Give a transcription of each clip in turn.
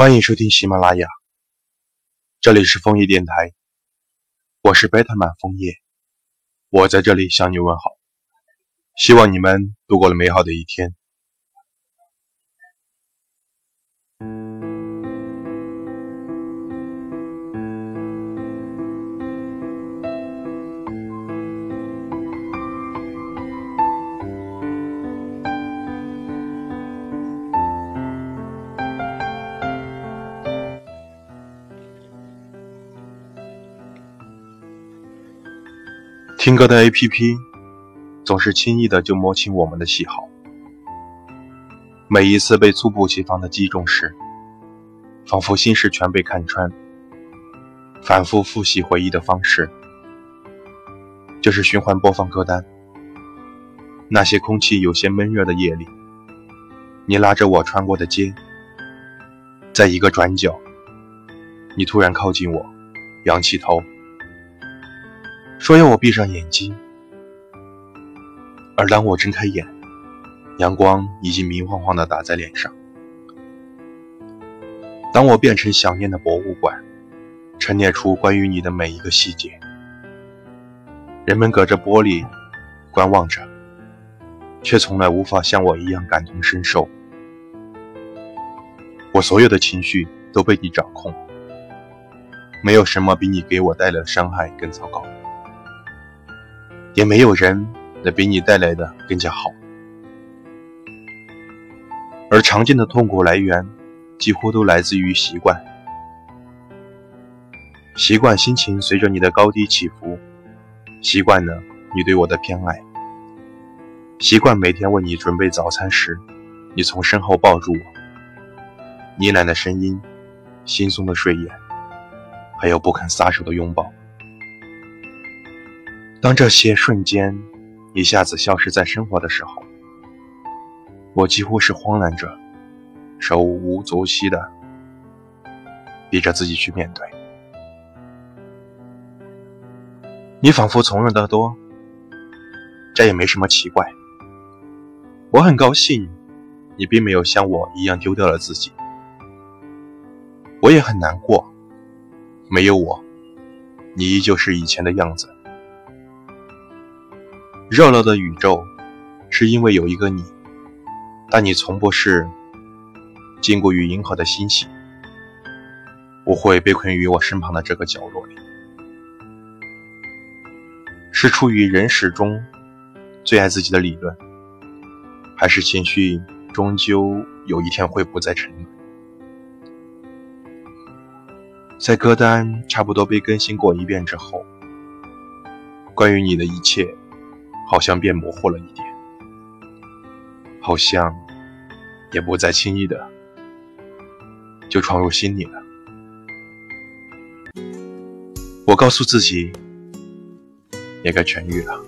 欢迎收听喜马拉雅，这里是枫叶电台，我是贝特曼枫叶，我在这里向你问好，希望你们度过了美好的一天。听歌的 APP 总是轻易的就摸清我们的喜好，每一次被猝不及防的击中时，仿佛心事全被看穿。反复复习回忆的方式，就是循环播放歌单。那些空气有些闷热的夜里，你拉着我穿过的街，在一个转角，你突然靠近我，仰起头。说要我闭上眼睛，而当我睁开眼，阳光已经明晃晃地打在脸上。当我变成想念的博物馆，陈列出关于你的每一个细节，人们隔着玻璃观望着，却从来无法像我一样感同身受。我所有的情绪都被你掌控，没有什么比你给我带来的伤害更糟糕。也没有人能比你带来的更加好，而常见的痛苦来源几乎都来自于习惯，习惯心情随着你的高低起伏，习惯了你对我的偏爱，习惯每天为你准备早餐时，你从身后抱住我，呢喃的声音，惺忪的睡眼，还有不肯撒手的拥抱。当这些瞬间一下子消失在生活的时候，我几乎是慌乱着，手无足悉的，逼着自己去面对。你仿佛从容得多，这也没什么奇怪。我很高兴，你并没有像我一样丢掉了自己。我也很难过，没有我，你依旧是以前的样子。热闹的宇宙，是因为有一个你，但你从不是禁锢于银河的星系。我会被困于我身旁的这个角落里，是出于人始终最爱自己的理论，还是情绪终究有一天会不再沉沦？在歌单差不多被更新过一遍之后，关于你的一切。好像变模糊了一点，好像也不再轻易的就闯入心里了。我告诉自己，也该痊愈了。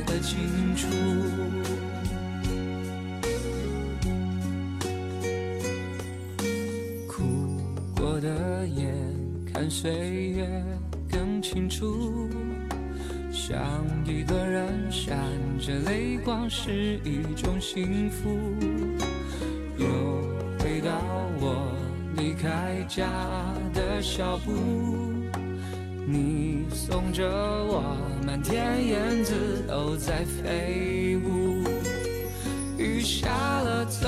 看岁月更清楚，想一个人闪着泪光是一种幸福。又回到我离开家的小步，你送着我，满天燕子都在飞舞。雨下了，走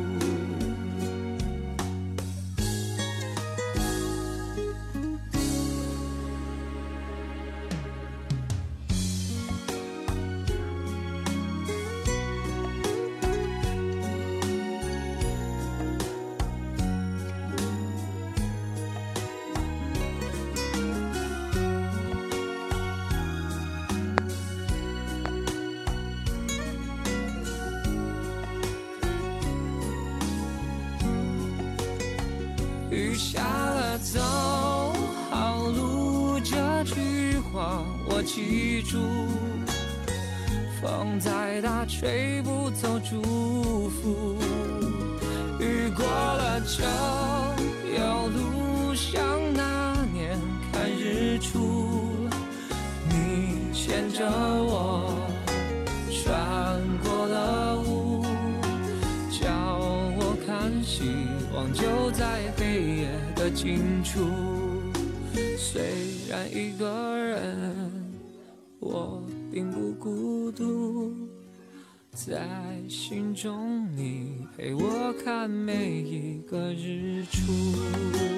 下了，走好路，这句话我记住。风再大，吹不走祝福。雨过了就有路，黑夜的尽处。虽然一个人，我并不孤独，在心中你陪我看每一个日出。